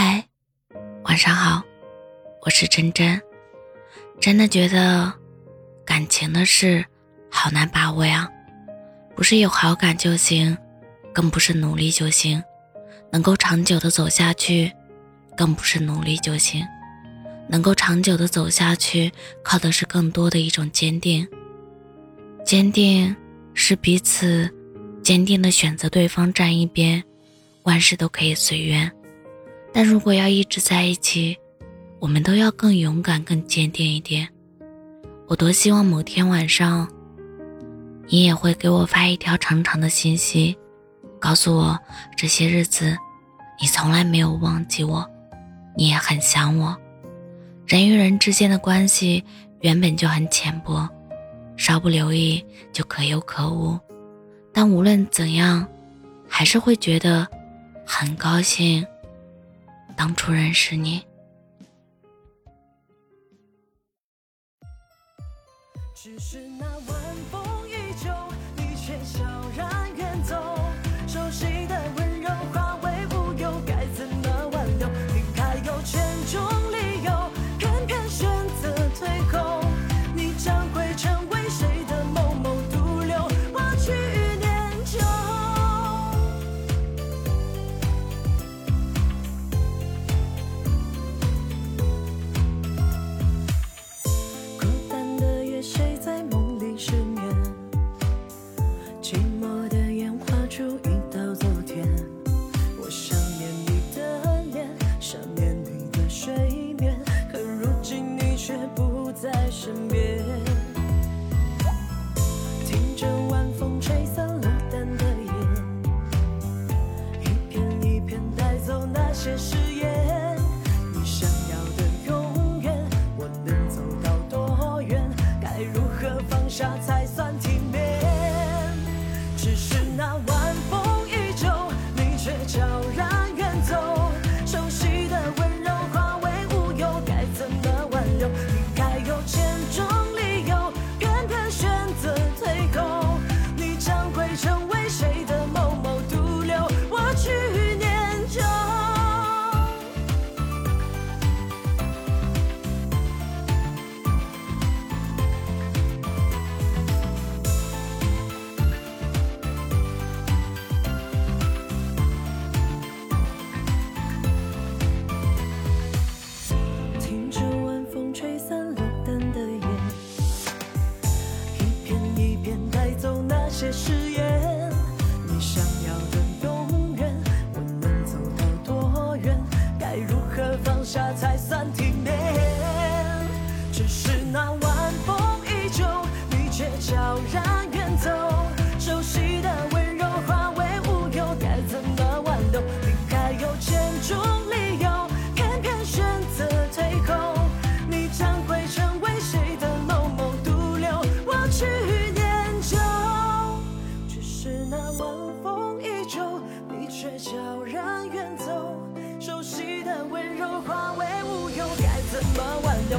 嗨，晚上好，我是真真。真的觉得感情的事好难把握呀，不是有好感就行，更不是努力就行，能够长久的走下去，更不是努力就行。能够长久的走下去，靠的是更多的一种坚定。坚定是彼此坚定的选择对方站一边，万事都可以随缘。但如果要一直在一起，我们都要更勇敢、更坚定一点。我多希望某天晚上，你也会给我发一条长长的信息，告诉我这些日子你从来没有忘记我，你也很想我。人与人之间的关系原本就很浅薄，稍不留意就可有可无。但无论怎样，还是会觉得很高兴。当初认识你，只是那晚风依旧，你却悄然寂寞的烟花注意只是那晚风依旧你却悄然远走。熟悉的温柔化为乌有该怎么挽留你还有千种理由偏偏选择退后你将会成为谁的某某独留我去念旧只是那晚风依旧你却悄然远走。熟悉的温柔化为乌有该怎么挽留